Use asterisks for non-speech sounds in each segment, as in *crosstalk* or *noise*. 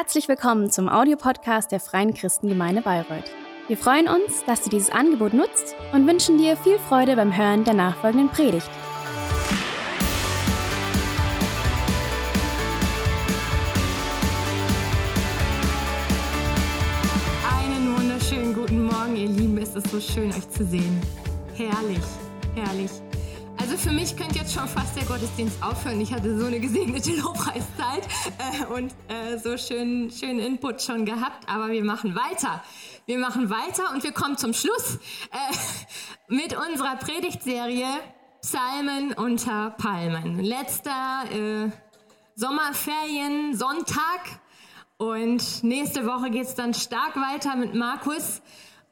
Herzlich willkommen zum Audiopodcast der Freien Christengemeinde Bayreuth. Wir freuen uns, dass du dieses Angebot nutzt und wünschen dir viel Freude beim Hören der nachfolgenden Predigt. Einen wunderschönen guten Morgen, ihr Lieben. Es ist so schön, euch zu sehen. Herrlich, herrlich. Für mich könnte jetzt schon fast der Gottesdienst aufhören. Ich hatte so eine gesegnete *laughs* Lobpreiszeit äh, und äh, so schön, schön Input schon gehabt. Aber wir machen weiter. Wir machen weiter und wir kommen zum Schluss äh, mit unserer Predigtserie Psalmen unter Palmen. Letzter äh, Sommerferien Sonntag und nächste Woche geht es dann stark weiter mit Markus.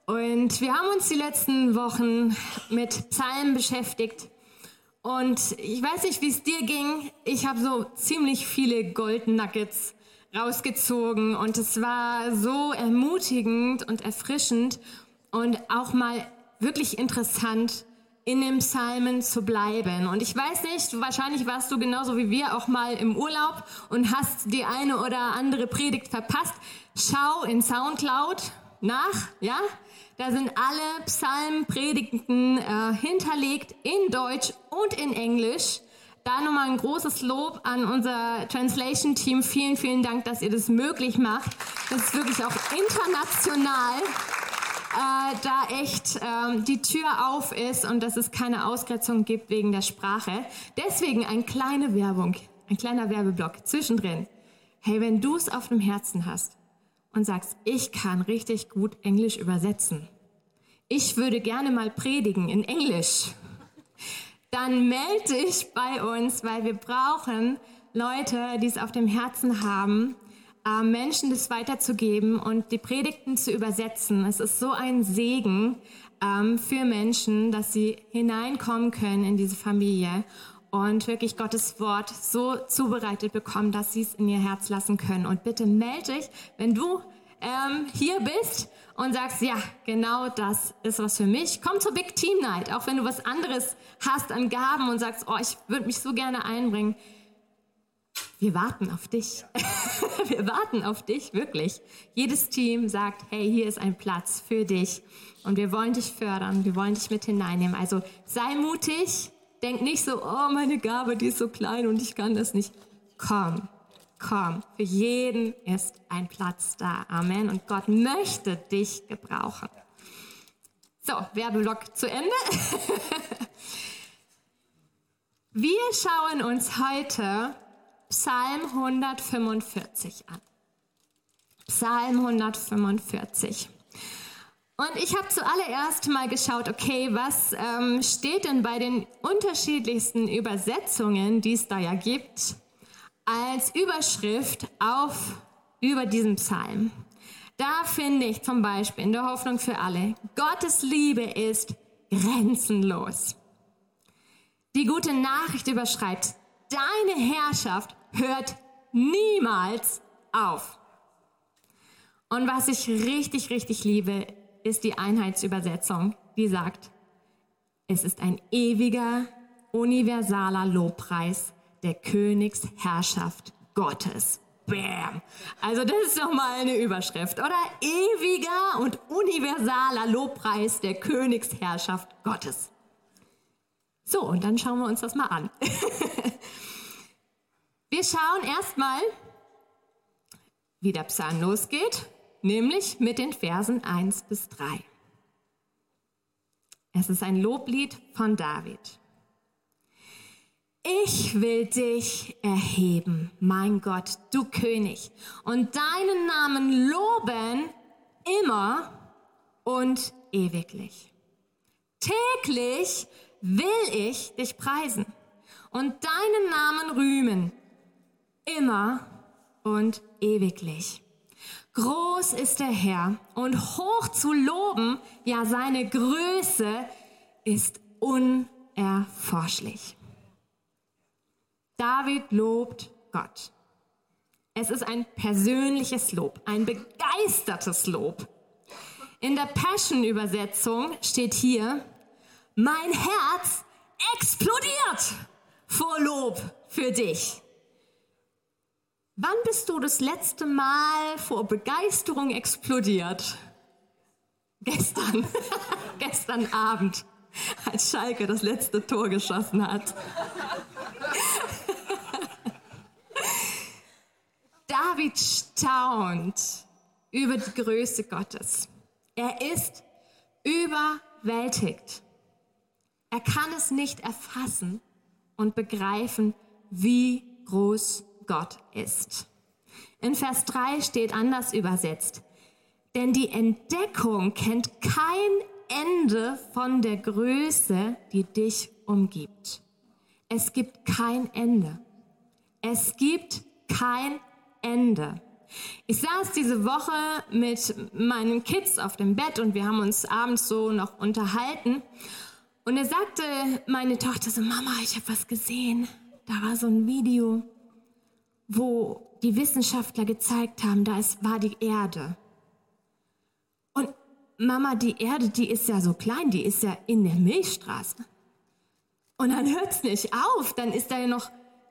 Und wir haben uns die letzten Wochen mit Psalmen beschäftigt. Und ich weiß nicht, wie es dir ging. Ich habe so ziemlich viele Gold Nuggets rausgezogen und es war so ermutigend und erfrischend und auch mal wirklich interessant, in dem Psalmen zu bleiben. Und ich weiß nicht, wahrscheinlich warst du genauso wie wir auch mal im Urlaub und hast die eine oder andere Predigt verpasst. Schau in Soundcloud nach, ja? Da sind alle Psalmpredigten äh, hinterlegt in Deutsch und in Englisch. Da nochmal ein großes Lob an unser Translation-Team. Vielen, vielen Dank, dass ihr das möglich macht. Das ist wirklich auch international. Äh, da echt ähm, die Tür auf ist und dass es keine Ausgrenzung gibt wegen der Sprache. Deswegen eine kleine Werbung, ein kleiner Werbeblock zwischendrin. Hey, wenn du es auf dem Herzen hast, und sagst, ich kann richtig gut Englisch übersetzen. Ich würde gerne mal predigen in Englisch. Dann melde dich bei uns, weil wir brauchen Leute, die es auf dem Herzen haben, äh, Menschen das weiterzugeben und die Predigten zu übersetzen. Es ist so ein Segen ähm, für Menschen, dass sie hineinkommen können in diese Familie und wirklich Gottes Wort so zubereitet bekommen, dass sie es in ihr Herz lassen können. Und bitte melde dich, wenn du ähm, hier bist und sagst, ja, genau das ist was für mich. Komm zur Big Team Night, auch wenn du was anderes hast an Gaben und sagst, oh, ich würde mich so gerne einbringen. Wir warten auf dich. *laughs* Wir warten auf dich, wirklich. Jedes Team sagt, hey, hier ist ein Platz für dich. Und wir wollen dich fördern, wir wollen dich mit hineinnehmen. Also sei mutig, Denk nicht so, oh, meine Gabe, die ist so klein und ich kann das nicht. Komm, komm. Für jeden ist ein Platz da. Amen. Und Gott möchte dich gebrauchen. So, Werbeblock zu Ende. *laughs* Wir schauen uns heute Psalm 145 an. Psalm 145. Und ich habe zuallererst mal geschaut, okay, was ähm, steht denn bei den unterschiedlichsten Übersetzungen, die es da ja gibt, als Überschrift auf über diesen Psalm. Da finde ich zum Beispiel in der Hoffnung für alle, Gottes Liebe ist grenzenlos. Die gute Nachricht überschreibt, deine Herrschaft hört niemals auf. Und was ich richtig, richtig liebe, ist die Einheitsübersetzung, die sagt, es ist ein ewiger, universaler Lobpreis der Königsherrschaft Gottes. Bam. Also das ist doch mal eine Überschrift, oder? Ewiger und universaler Lobpreis der Königsherrschaft Gottes. So, und dann schauen wir uns das mal an. *laughs* wir schauen erstmal, wie der Psalm losgeht nämlich mit den Versen 1 bis 3. Es ist ein Loblied von David. Ich will dich erheben, mein Gott, du König, und deinen Namen loben immer und ewiglich. Täglich will ich dich preisen und deinen Namen rühmen, immer und ewiglich. Groß ist der Herr und hoch zu loben, ja seine Größe ist unerforschlich. David lobt Gott. Es ist ein persönliches Lob, ein begeistertes Lob. In der Passion-Übersetzung steht hier, mein Herz explodiert vor Lob für dich. Wann bist du das letzte Mal vor Begeisterung explodiert? Gestern. *laughs* Gestern Abend, als Schalke das letzte Tor geschossen hat. *laughs* David staunt über die Größe Gottes. Er ist überwältigt. Er kann es nicht erfassen und begreifen, wie groß Gott ist. In Vers 3 steht anders übersetzt, denn die Entdeckung kennt kein Ende von der Größe, die dich umgibt. Es gibt kein Ende. Es gibt kein Ende. Ich saß diese Woche mit meinen Kids auf dem Bett und wir haben uns abends so noch unterhalten. Und er sagte meine Tochter so, Mama, ich habe was gesehen. Da war so ein Video wo die Wissenschaftler gezeigt haben, da ist, war die Erde. Und Mama, die Erde, die ist ja so klein, die ist ja in der Milchstraße. Und dann hört es nicht auf, dann ist da ja noch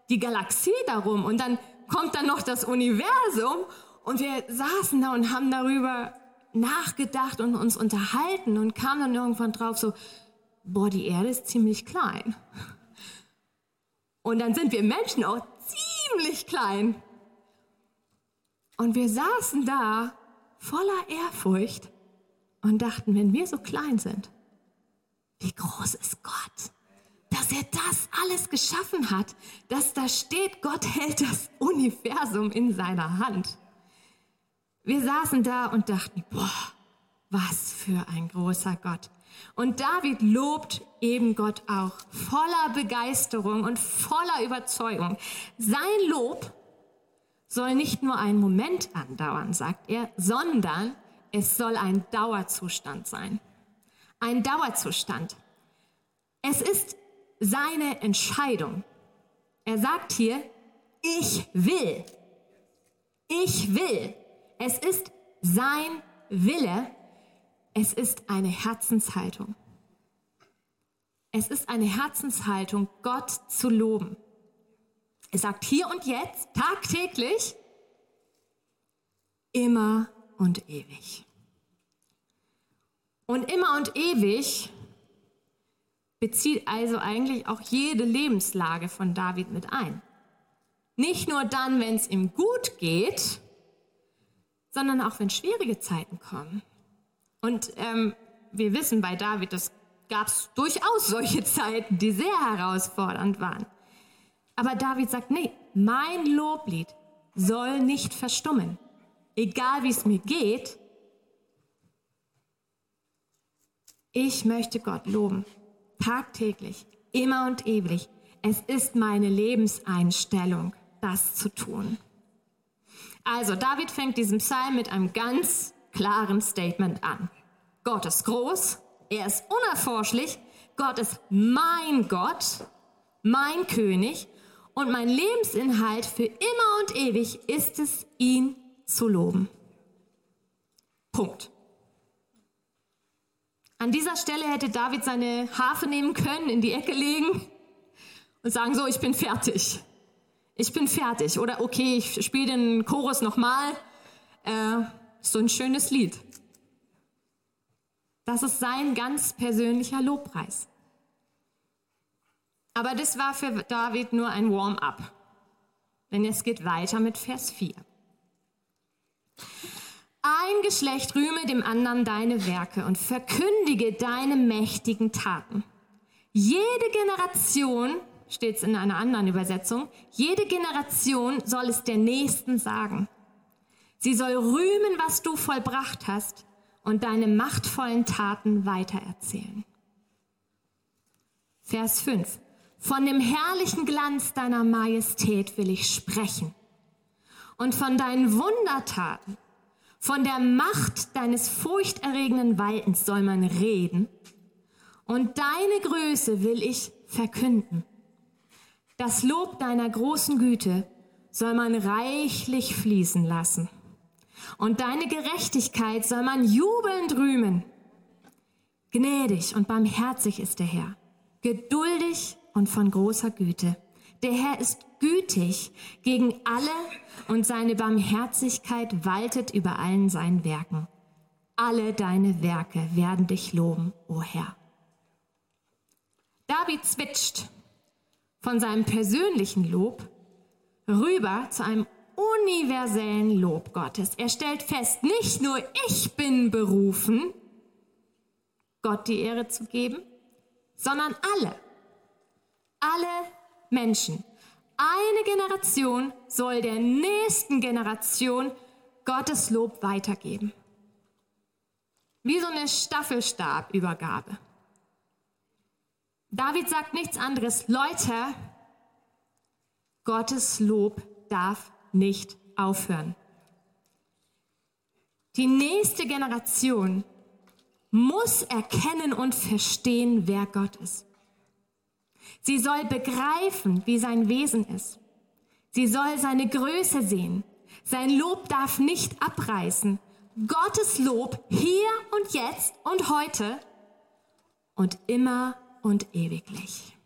die Galaxie darum und dann kommt dann noch das Universum und wir saßen da und haben darüber nachgedacht und uns unterhalten und kamen dann irgendwann drauf so, boah, die Erde ist ziemlich klein. Und dann sind wir Menschen auch ziemlich klein. Und wir saßen da voller Ehrfurcht und dachten, wenn wir so klein sind, wie groß ist Gott? Dass er das alles geschaffen hat, dass da steht, Gott hält das Universum in seiner Hand. Wir saßen da und dachten, boah, was für ein großer Gott. Und David lobt eben Gott auch voller Begeisterung und voller Überzeugung. Sein Lob soll nicht nur einen Moment andauern, sagt er, sondern es soll ein Dauerzustand sein. Ein Dauerzustand. Es ist seine Entscheidung. Er sagt hier, ich will. Ich will. Es ist sein Wille, es ist eine Herzenshaltung. Es ist eine Herzenshaltung, Gott zu loben. Er sagt hier und jetzt, tagtäglich, immer und ewig. Und immer und ewig bezieht also eigentlich auch jede Lebenslage von David mit ein. Nicht nur dann, wenn es ihm gut geht, sondern auch wenn schwierige Zeiten kommen. Und ähm, wir wissen bei David, das gab es durchaus solche *laughs* Zeiten, die sehr herausfordernd waren. Aber David sagt, nee, mein Loblied soll nicht verstummen. Egal wie es mir geht, ich möchte Gott loben. Tagtäglich, immer und ewig. Es ist meine Lebenseinstellung, das zu tun. Also, David fängt diesen Psalm mit einem ganz klaren Statement an. Gott ist groß, er ist unerforschlich, Gott ist mein Gott, mein König und mein Lebensinhalt für immer und ewig ist es, ihn zu loben. Punkt. An dieser Stelle hätte David seine Harfe nehmen können, in die Ecke legen und sagen, so, ich bin fertig. Ich bin fertig. Oder okay, ich spiele den Chorus nochmal. Äh, so ein schönes Lied. Das ist sein ganz persönlicher Lobpreis. Aber das war für David nur ein Warm-up. Denn es geht weiter mit Vers 4. Ein Geschlecht rühme dem anderen deine Werke und verkündige deine mächtigen Taten. Jede Generation, steht es in einer anderen Übersetzung, jede Generation soll es der Nächsten sagen. Sie soll rühmen, was du vollbracht hast und deine machtvollen Taten weitererzählen. Vers 5. Von dem herrlichen Glanz deiner Majestät will ich sprechen und von deinen Wundertaten, von der Macht deines furchterregenden Waltens soll man reden und deine Größe will ich verkünden. Das Lob deiner großen Güte soll man reichlich fließen lassen und deine Gerechtigkeit soll man jubelnd rühmen. Gnädig und barmherzig ist der Herr, geduldig und von großer Güte. Der Herr ist gütig gegen alle und seine Barmherzigkeit waltet über allen seinen Werken. Alle deine Werke werden dich loben, o Herr. David switcht von seinem persönlichen Lob rüber zu einem universellen Lob Gottes. Er stellt fest, nicht nur ich bin berufen, Gott die Ehre zu geben, sondern alle, alle Menschen. Eine Generation soll der nächsten Generation Gottes Lob weitergeben. Wie so eine Staffelstabübergabe. David sagt nichts anderes. Leute, Gottes Lob darf nicht aufhören. Die nächste Generation muss erkennen und verstehen, wer Gott ist. Sie soll begreifen, wie sein Wesen ist. Sie soll seine Größe sehen. Sein Lob darf nicht abreißen. Gottes Lob hier und jetzt und heute und immer und ewiglich.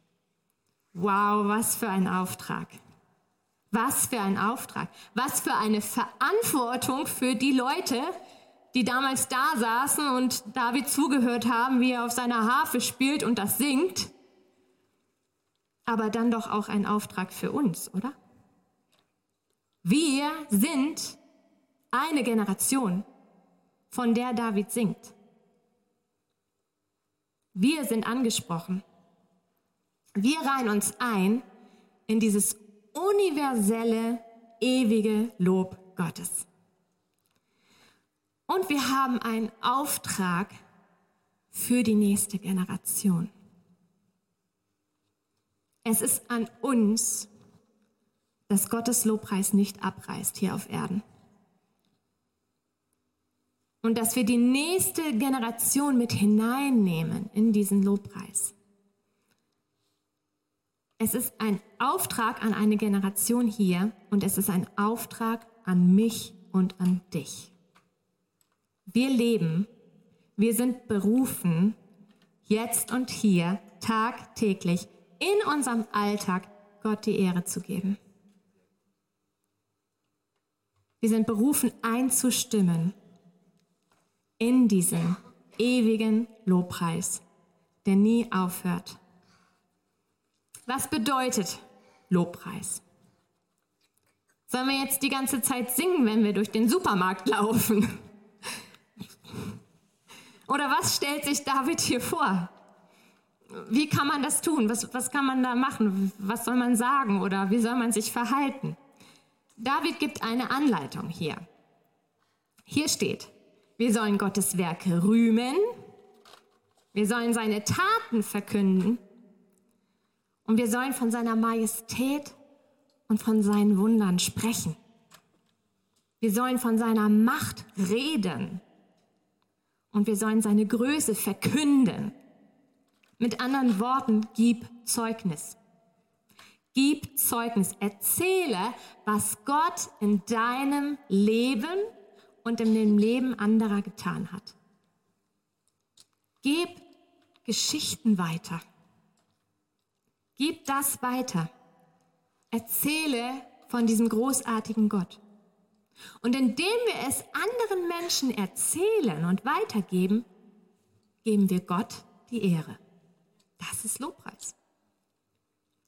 Wow, was für ein Auftrag. Was für ein Auftrag. Was für eine Verantwortung für die Leute, die damals da saßen und David zugehört haben, wie er auf seiner Harfe spielt und das singt. Aber dann doch auch ein Auftrag für uns, oder? Wir sind eine Generation, von der David singt. Wir sind angesprochen. Wir reihen uns ein in dieses universelle, ewige Lob Gottes. Und wir haben einen Auftrag für die nächste Generation. Es ist an uns, dass Gottes Lobpreis nicht abreißt hier auf Erden. Und dass wir die nächste Generation mit hineinnehmen in diesen Lobpreis. Es ist ein Auftrag an eine Generation hier und es ist ein Auftrag an mich und an dich. Wir leben, wir sind berufen, jetzt und hier, tagtäglich, in unserem Alltag Gott die Ehre zu geben. Wir sind berufen, einzustimmen in diesen ewigen Lobpreis, der nie aufhört. Was bedeutet Lobpreis? Sollen wir jetzt die ganze Zeit singen, wenn wir durch den Supermarkt laufen? Oder was stellt sich David hier vor? Wie kann man das tun? Was, was kann man da machen? Was soll man sagen oder wie soll man sich verhalten? David gibt eine Anleitung hier. Hier steht, wir sollen Gottes Werke rühmen, wir sollen seine Taten verkünden und wir sollen von seiner Majestät und von seinen Wundern sprechen. Wir sollen von seiner Macht reden. Und wir sollen seine Größe verkünden. Mit anderen Worten, gib Zeugnis. Gib Zeugnis. Erzähle, was Gott in deinem Leben und in dem Leben anderer getan hat. Gib Geschichten weiter. Gib das weiter. Erzähle von diesem großartigen Gott. Und indem wir es anderen Menschen erzählen und weitergeben, geben wir Gott die Ehre. Das ist Lobpreis.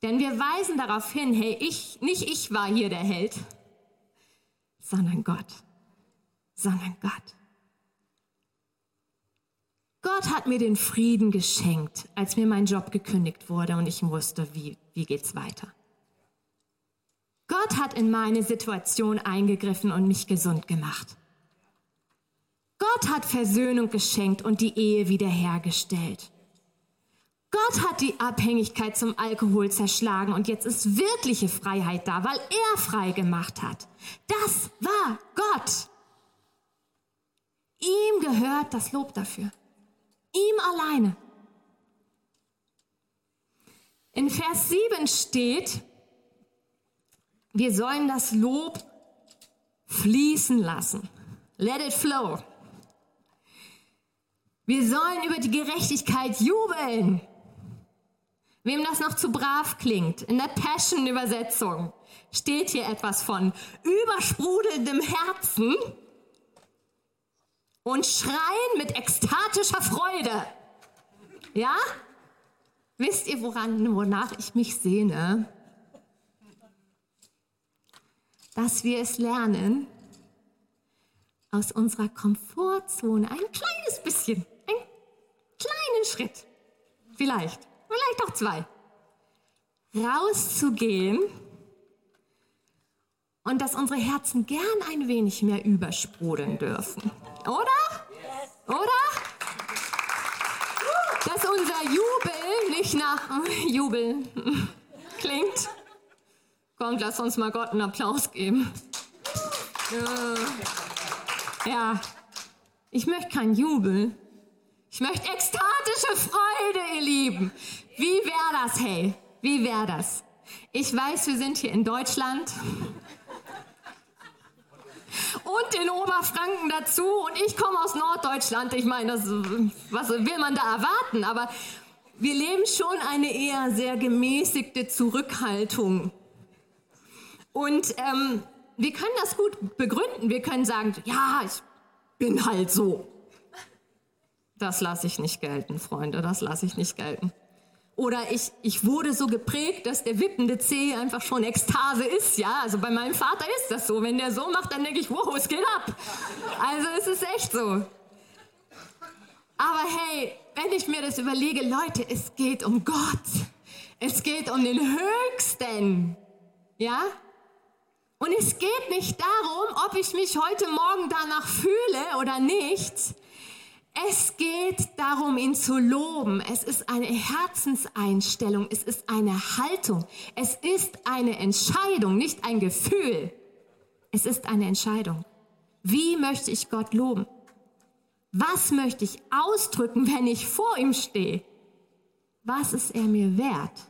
Denn wir weisen darauf hin, hey, ich, nicht ich war hier der Held, sondern Gott, sondern Gott. Gott hat mir den Frieden geschenkt, als mir mein Job gekündigt wurde und ich wusste, wie, wie geht's weiter. Gott hat in meine Situation eingegriffen und mich gesund gemacht. Gott hat Versöhnung geschenkt und die Ehe wiederhergestellt. Gott hat die Abhängigkeit zum Alkohol zerschlagen und jetzt ist wirkliche Freiheit da, weil er frei gemacht hat. Das war Gott. Ihm gehört das Lob dafür. Ihm alleine. In Vers 7 steht, wir sollen das Lob fließen lassen. Let it flow. Wir sollen über die Gerechtigkeit jubeln. Wem das noch zu brav klingt, in der Passion-Übersetzung steht hier etwas von übersprudelndem Herzen und Schreien mit ekstatischer Freude. Ja? Wisst ihr, woran, wonach ich mich sehne? Dass wir es lernen, aus unserer Komfortzone ein kleines bisschen, einen kleinen Schritt, vielleicht, vielleicht auch zwei, rauszugehen und dass unsere Herzen gern ein wenig mehr übersprudeln dürfen. Oder? Oder? Dass unser Jubel nicht nach *laughs* Jubel *laughs* klingt. Kommt, lass uns mal Gott einen Applaus geben. Ja, ich möchte keinen Jubel. Ich möchte ekstatische Freude, ihr Lieben. Wie wäre das, hey? Wie wäre das? Ich weiß, wir sind hier in Deutschland und in Oberfranken dazu und ich komme aus Norddeutschland. Ich meine, das, was will man da erwarten? Aber wir leben schon eine eher sehr gemäßigte Zurückhaltung. Und ähm, wir können das gut begründen. Wir können sagen, ja, ich bin halt so. Das lasse ich nicht gelten, Freunde, das lasse ich nicht gelten. Oder ich, ich wurde so geprägt, dass der wippende Zeh einfach schon Ekstase ist, ja. Also bei meinem Vater ist das so. Wenn der so macht, dann denke ich, wow, es geht ab. Also es ist echt so. Aber hey, wenn ich mir das überlege, Leute, es geht um Gott. Es geht um den Höchsten. Ja? Und es geht nicht darum, ob ich mich heute Morgen danach fühle oder nicht. Es geht darum, ihn zu loben. Es ist eine Herzenseinstellung. Es ist eine Haltung. Es ist eine Entscheidung, nicht ein Gefühl. Es ist eine Entscheidung. Wie möchte ich Gott loben? Was möchte ich ausdrücken, wenn ich vor ihm stehe? Was ist er mir wert?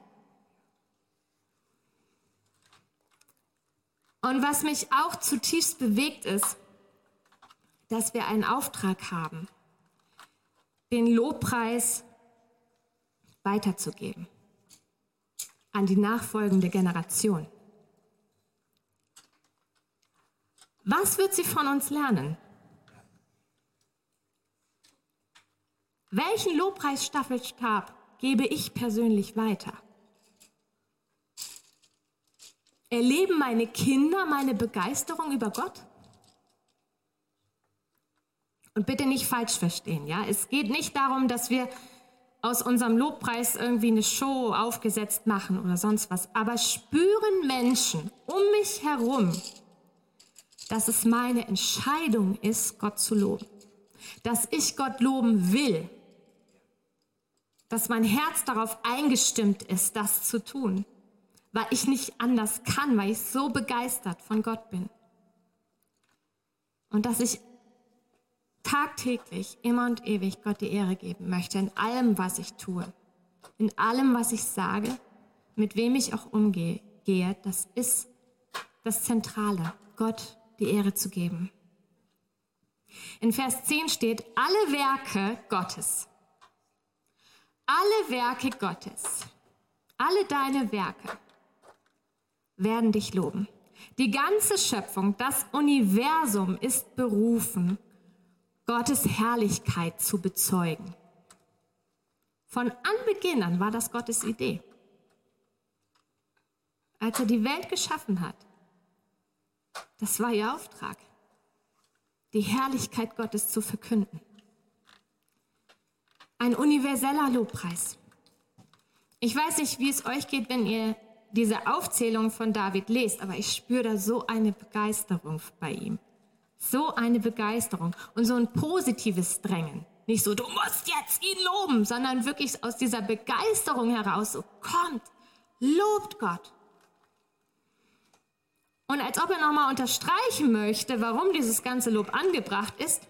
Und was mich auch zutiefst bewegt ist, dass wir einen Auftrag haben den Lobpreis weiterzugeben an die nachfolgende Generation. Was wird sie von uns lernen? Welchen Lobpreisstaffelstab gebe ich persönlich weiter? Erleben meine Kinder meine Begeisterung über Gott? Und bitte nicht falsch verstehen, ja? Es geht nicht darum, dass wir aus unserem Lobpreis irgendwie eine Show aufgesetzt machen oder sonst was. Aber spüren Menschen um mich herum, dass es meine Entscheidung ist, Gott zu loben. Dass ich Gott loben will. Dass mein Herz darauf eingestimmt ist, das zu tun. Weil ich nicht anders kann, weil ich so begeistert von Gott bin. Und dass ich tagtäglich, immer und ewig Gott die Ehre geben möchte in allem, was ich tue, in allem, was ich sage, mit wem ich auch umgehe, das ist das Zentrale, Gott die Ehre zu geben. In Vers 10 steht, alle Werke Gottes, alle Werke Gottes, alle deine Werke werden dich loben. Die ganze Schöpfung, das Universum ist berufen, Gottes Herrlichkeit zu bezeugen. Von Anbeginn an war das Gottes Idee. Als er die Welt geschaffen hat, das war ihr Auftrag, die Herrlichkeit Gottes zu verkünden. Ein universeller Lobpreis. Ich weiß nicht, wie es euch geht, wenn ihr diese Aufzählung von David lest, aber ich spüre da so eine Begeisterung bei ihm. So eine Begeisterung und so ein positives Drängen. Nicht so, du musst jetzt ihn loben, sondern wirklich aus dieser Begeisterung heraus, so kommt, lobt Gott. Und als ob er nochmal unterstreichen möchte, warum dieses ganze Lob angebracht ist,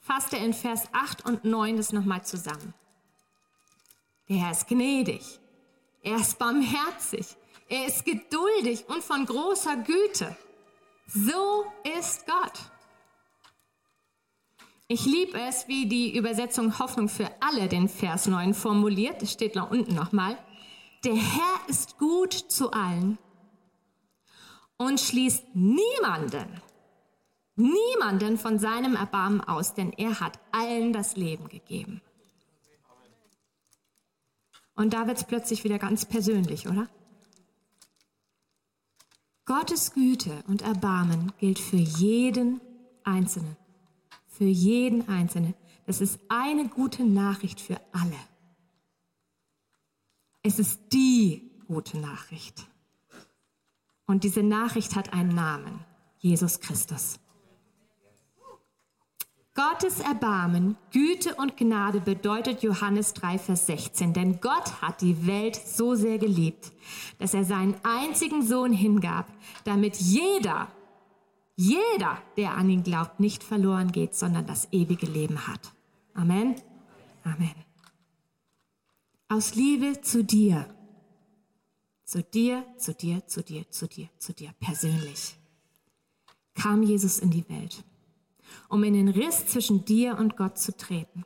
fasst er in Vers 8 und 9 das nochmal zusammen. Der Herr ist gnädig, er ist barmherzig, er ist geduldig und von großer Güte. So ist Gott. Ich liebe es, wie die Übersetzung Hoffnung für alle den Vers 9 formuliert. Das steht da unten nochmal. der Herr ist gut zu allen und schließt niemanden, niemanden von seinem Erbarmen aus, denn er hat allen das Leben gegeben. Und da wird es plötzlich wieder ganz persönlich, oder? Gottes Güte und Erbarmen gilt für jeden Einzelnen. Für jeden Einzelnen. Das ist eine gute Nachricht für alle. Es ist die gute Nachricht. Und diese Nachricht hat einen Namen, Jesus Christus. Gottes Erbarmen, Güte und Gnade bedeutet Johannes 3, Vers 16. Denn Gott hat die Welt so sehr geliebt, dass er seinen einzigen Sohn hingab, damit jeder, jeder, der an ihn glaubt, nicht verloren geht, sondern das ewige Leben hat. Amen. Amen. Aus Liebe zu dir. Zu dir, zu dir, zu dir, zu dir, zu dir persönlich kam Jesus in die Welt um in den Riss zwischen dir und Gott zu treten,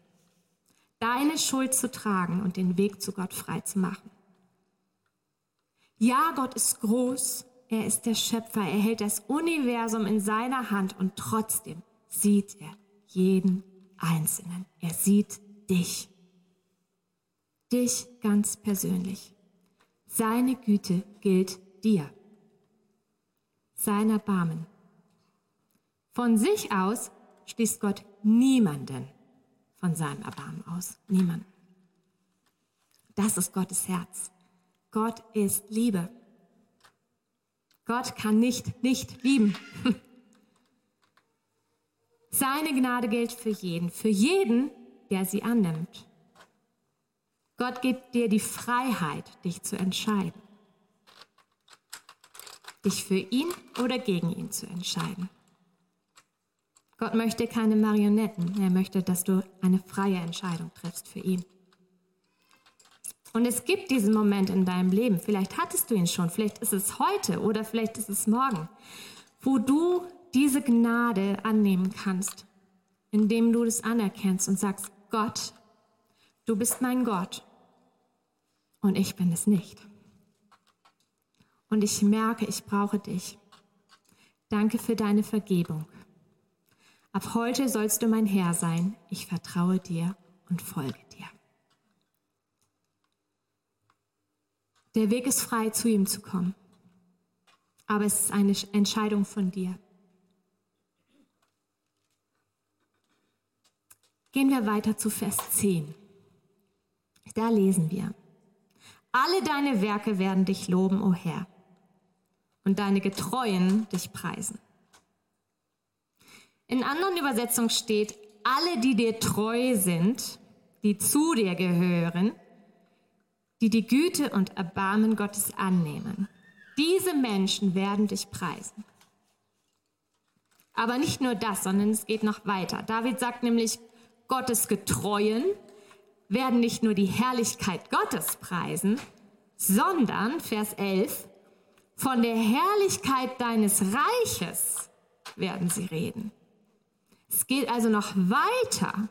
deine Schuld zu tragen und den Weg zu Gott frei zu machen. Ja, Gott ist groß, er ist der Schöpfer, er hält das Universum in seiner Hand und trotzdem sieht er jeden Einzelnen. Er sieht dich. Dich ganz persönlich. Seine Güte gilt dir. Sein Erbarmen. Von sich aus schließt Gott niemanden von seinem Erbarmen aus. Niemanden. Das ist Gottes Herz. Gott ist Liebe. Gott kann nicht nicht lieben. *laughs* Seine Gnade gilt für jeden, für jeden, der sie annimmt. Gott gibt dir die Freiheit, dich zu entscheiden. Dich für ihn oder gegen ihn zu entscheiden. Gott möchte keine Marionetten. Er möchte, dass du eine freie Entscheidung triffst für ihn. Und es gibt diesen Moment in deinem Leben, vielleicht hattest du ihn schon, vielleicht ist es heute oder vielleicht ist es morgen, wo du diese Gnade annehmen kannst, indem du das anerkennst und sagst, Gott, du bist mein Gott und ich bin es nicht. Und ich merke, ich brauche dich. Danke für deine Vergebung. Ab heute sollst du mein Herr sein. Ich vertraue dir und folge dir. Der Weg ist frei, zu ihm zu kommen. Aber es ist eine Entscheidung von dir. Gehen wir weiter zu Vers 10. Da lesen wir. Alle deine Werke werden dich loben, o oh Herr, und deine Getreuen dich preisen. In anderen Übersetzungen steht, alle, die dir treu sind, die zu dir gehören, die die Güte und Erbarmen Gottes annehmen. Diese Menschen werden dich preisen. Aber nicht nur das, sondern es geht noch weiter. David sagt nämlich, Gottes Getreuen werden nicht nur die Herrlichkeit Gottes preisen, sondern, Vers 11, von der Herrlichkeit deines Reiches werden sie reden. Es geht also noch weiter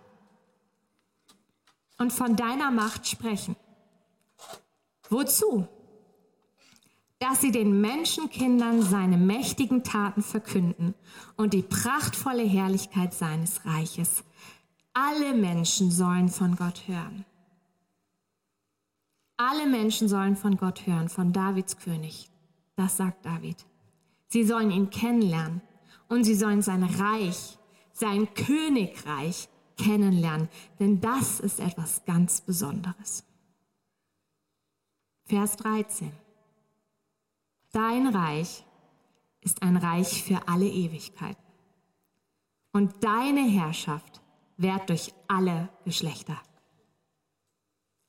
und von deiner Macht sprechen. Wozu? Dass sie den Menschenkindern seine mächtigen Taten verkünden und die prachtvolle Herrlichkeit seines Reiches. Alle Menschen sollen von Gott hören. Alle Menschen sollen von Gott hören, von Davids König. Das sagt David. Sie sollen ihn kennenlernen und sie sollen sein Reich sein Königreich kennenlernen, denn das ist etwas ganz Besonderes. Vers 13. Dein Reich ist ein Reich für alle Ewigkeiten. Und deine Herrschaft währt durch alle Geschlechter.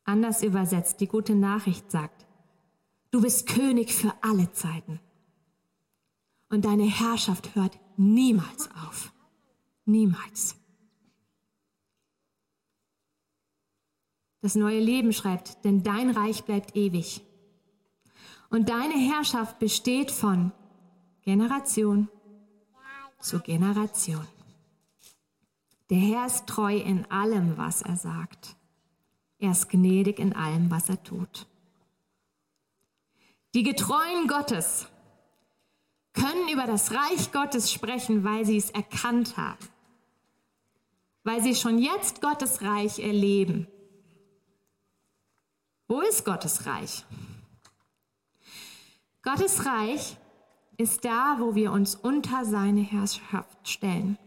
Anders übersetzt, die gute Nachricht sagt, du bist König für alle Zeiten. Und deine Herrschaft hört niemals auf. Niemals. Das neue Leben schreibt, denn dein Reich bleibt ewig. Und deine Herrschaft besteht von Generation zu Generation. Der Herr ist treu in allem, was er sagt. Er ist gnädig in allem, was er tut. Die Getreuen Gottes können über das Reich Gottes sprechen, weil sie es erkannt haben, weil sie schon jetzt Gottes Reich erleben. Wo ist Gottes Reich? Gottes Reich ist da, wo wir uns unter seine Herrschaft stellen,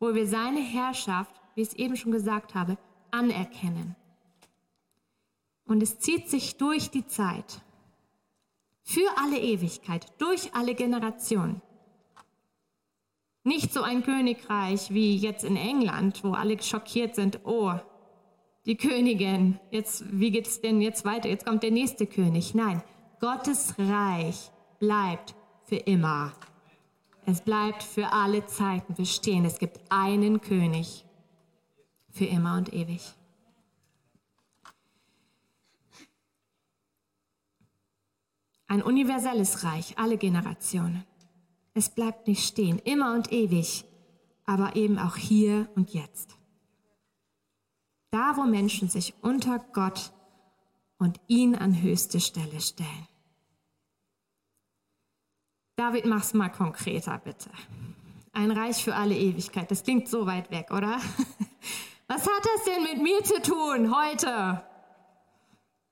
wo wir seine Herrschaft, wie ich es eben schon gesagt habe, anerkennen. Und es zieht sich durch die Zeit, für alle Ewigkeit, durch alle Generationen. Nicht so ein Königreich wie jetzt in England, wo alle schockiert sind, oh, die Königin, jetzt, wie geht es denn jetzt weiter? Jetzt kommt der nächste König. Nein, Gottes Reich bleibt für immer. Es bleibt für alle Zeiten bestehen. Es gibt einen König für immer und ewig. Ein universelles Reich, alle Generationen. Es bleibt nicht stehen, immer und ewig, aber eben auch hier und jetzt. Da, wo Menschen sich unter Gott und ihn an höchste Stelle stellen. David, mach's mal konkreter, bitte. Ein Reich für alle Ewigkeit. Das klingt so weit weg, oder? *laughs* Was hat das denn mit mir zu tun heute?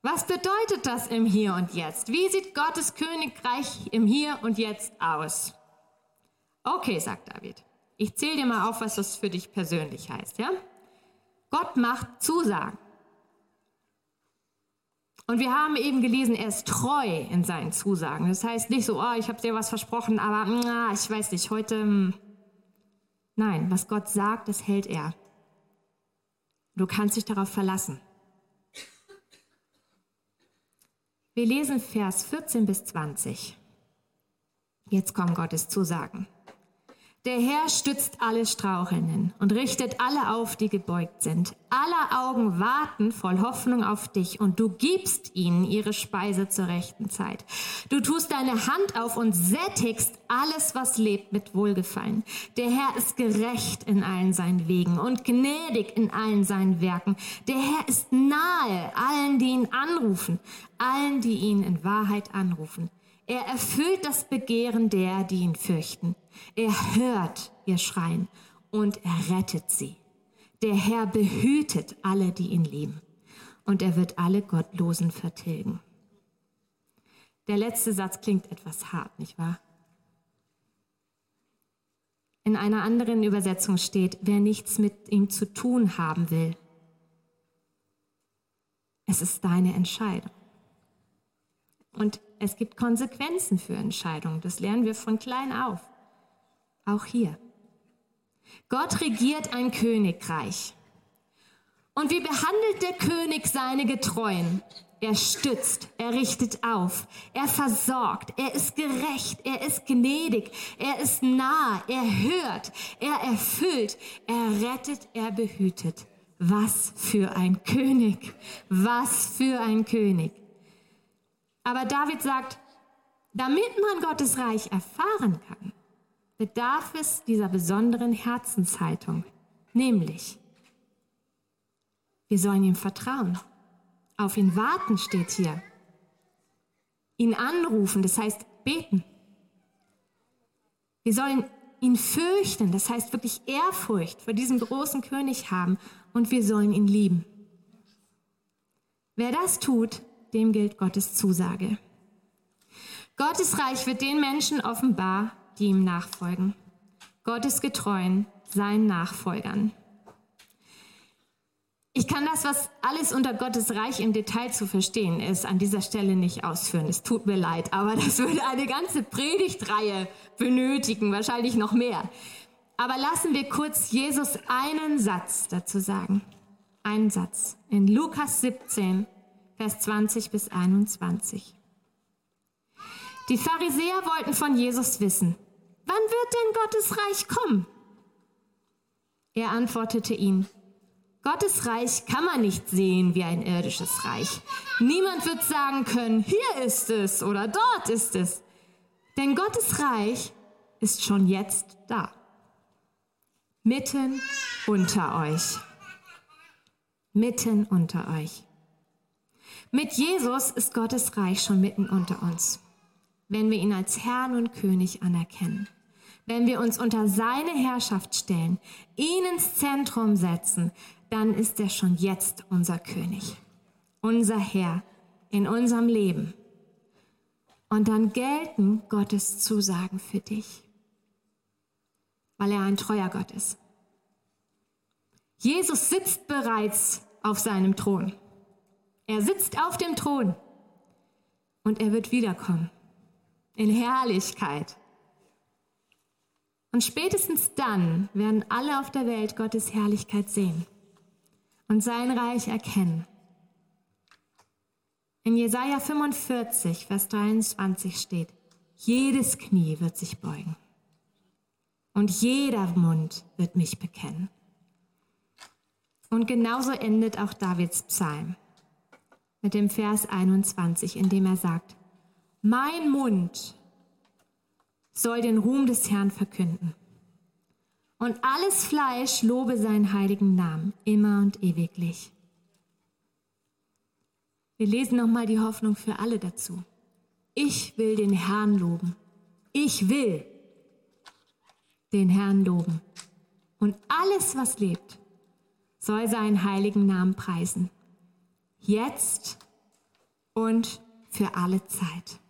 Was bedeutet das im Hier und Jetzt? Wie sieht Gottes Königreich im Hier und Jetzt aus? Okay, sagt David. Ich zähle dir mal auf, was das für dich persönlich heißt, ja? Gott macht Zusagen. Und wir haben eben gelesen, er ist treu in seinen Zusagen. Das heißt nicht so, oh, ich habe dir was versprochen, aber na, ich weiß nicht, heute. Hm. Nein, was Gott sagt, das hält er. Du kannst dich darauf verlassen. Wir lesen Vers 14 bis 20. Jetzt kommen Gottes Zusagen. Der Herr stützt alle Strauchelnden und richtet alle auf, die gebeugt sind. Alle Augen warten voll Hoffnung auf dich und du gibst ihnen ihre Speise zur rechten Zeit. Du tust deine Hand auf und sättigst alles, was lebt, mit Wohlgefallen. Der Herr ist gerecht in allen seinen Wegen und gnädig in allen seinen Werken. Der Herr ist nahe allen, die ihn anrufen, allen, die ihn in Wahrheit anrufen. Er erfüllt das Begehren der, die ihn fürchten. Er hört ihr Schreien und er rettet sie. Der Herr behütet alle, die ihn lieben. Und er wird alle Gottlosen vertilgen. Der letzte Satz klingt etwas hart, nicht wahr? In einer anderen Übersetzung steht, wer nichts mit ihm zu tun haben will. Es ist deine Entscheidung. Und es gibt Konsequenzen für Entscheidungen. Das lernen wir von klein auf. Auch hier. Gott regiert ein Königreich. Und wie behandelt der König seine Getreuen? Er stützt, er richtet auf, er versorgt, er ist gerecht, er ist gnädig, er ist nah, er hört, er erfüllt, er rettet, er behütet. Was für ein König, was für ein König. Aber David sagt, damit man Gottes Reich erfahren kann, bedarf es dieser besonderen Herzenshaltung, nämlich wir sollen ihm vertrauen, auf ihn warten steht hier, ihn anrufen, das heißt beten. Wir sollen ihn fürchten, das heißt wirklich Ehrfurcht vor diesem großen König haben und wir sollen ihn lieben. Wer das tut, dem gilt Gottes Zusage. Gottes Reich wird den Menschen offenbar, die ihm nachfolgen. Gottes Getreuen, seinen Nachfolgern. Ich kann das, was alles unter Gottes Reich im Detail zu verstehen ist, an dieser Stelle nicht ausführen. Es tut mir leid, aber *laughs* das würde eine ganze Predigtreihe benötigen, wahrscheinlich noch mehr. Aber lassen wir kurz Jesus einen Satz dazu sagen. Einen Satz. In Lukas 17, Vers 20 bis 21. Die Pharisäer wollten von Jesus wissen, wann wird denn Gottes Reich kommen? Er antwortete ihnen, Gottes Reich kann man nicht sehen wie ein irdisches Reich. Niemand wird sagen können, hier ist es oder dort ist es. Denn Gottes Reich ist schon jetzt da. Mitten unter euch. Mitten unter euch. Mit Jesus ist Gottes Reich schon mitten unter uns, wenn wir ihn als Herrn und König anerkennen. Wenn wir uns unter seine Herrschaft stellen, ihn ins Zentrum setzen, dann ist er schon jetzt unser König, unser Herr in unserem Leben. Und dann gelten Gottes Zusagen für dich, weil er ein treuer Gott ist. Jesus sitzt bereits auf seinem Thron. Er sitzt auf dem Thron und er wird wiederkommen in Herrlichkeit. Und spätestens dann werden alle auf der Welt Gottes Herrlichkeit sehen und sein Reich erkennen. In Jesaja 45, Vers 23 steht, jedes Knie wird sich beugen und jeder Mund wird mich bekennen. Und genauso endet auch Davids Psalm mit dem Vers 21, in dem er sagt, mein Mund soll den Ruhm des Herrn verkünden. Und alles Fleisch lobe seinen heiligen Namen immer und ewiglich. Wir lesen nochmal die Hoffnung für alle dazu. Ich will den Herrn loben. Ich will den Herrn loben. Und alles, was lebt, soll seinen heiligen Namen preisen. Jetzt und für alle Zeit.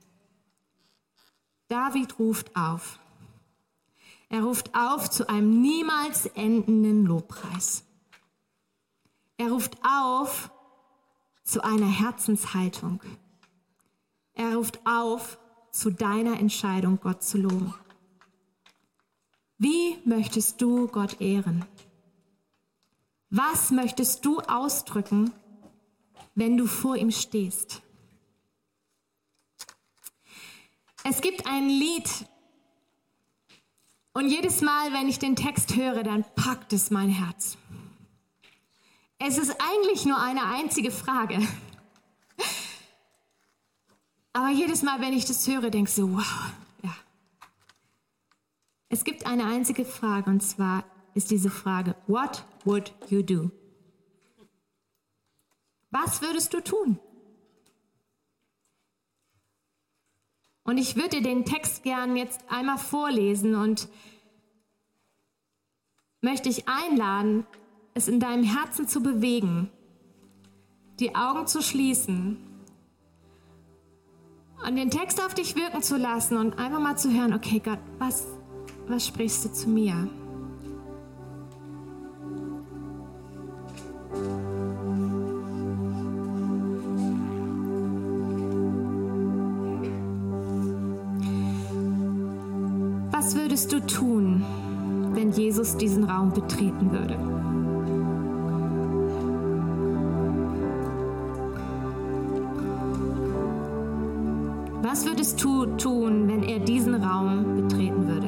David ruft auf. Er ruft auf zu einem niemals endenden Lobpreis. Er ruft auf zu einer Herzenshaltung. Er ruft auf zu deiner Entscheidung, Gott zu loben. Wie möchtest du Gott ehren? Was möchtest du ausdrücken, wenn du vor ihm stehst? Es gibt ein Lied und jedes Mal, wenn ich den Text höre, dann packt es mein Herz. Es ist eigentlich nur eine einzige Frage. Aber jedes Mal, wenn ich das höre, denke ich so, wow, ja. Es gibt eine einzige Frage und zwar ist diese Frage, what would you do? Was würdest du tun? Und ich würde dir den Text gern jetzt einmal vorlesen und möchte ich einladen, es in deinem Herzen zu bewegen, die Augen zu schließen und den Text auf dich wirken zu lassen und einfach mal zu hören, okay Gott, was, was sprichst du zu mir? Jesus diesen Raum betreten würde? Was würdest du tun, wenn er diesen Raum betreten würde?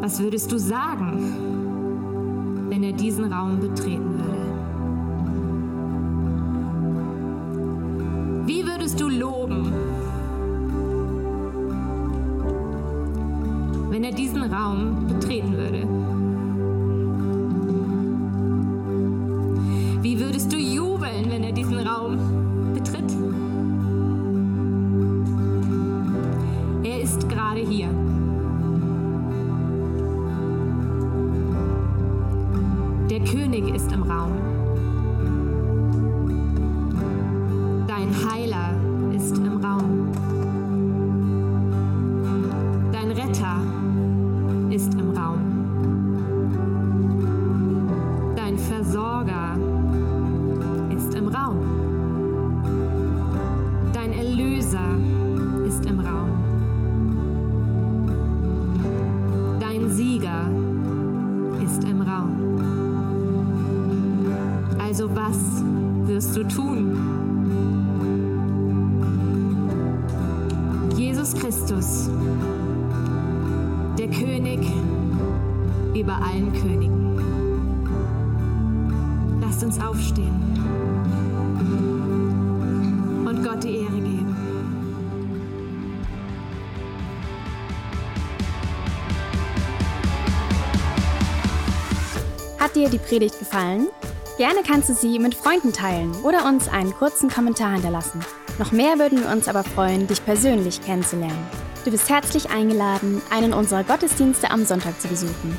Was würdest du sagen, wenn er diesen Raum betreten würde? Wie würdest du loben, wenn er diesen Raum betreten würde? Wie würdest du jubeln, wenn er diesen Raum betritt? Er ist gerade hier. Der König ist im Raum. Uns aufstehen und Gott die Ehre geben. Hat dir die Predigt gefallen? Gerne kannst du sie mit Freunden teilen oder uns einen kurzen Kommentar hinterlassen. Noch mehr würden wir uns aber freuen, dich persönlich kennenzulernen. Du bist herzlich eingeladen, einen unserer Gottesdienste am Sonntag zu besuchen.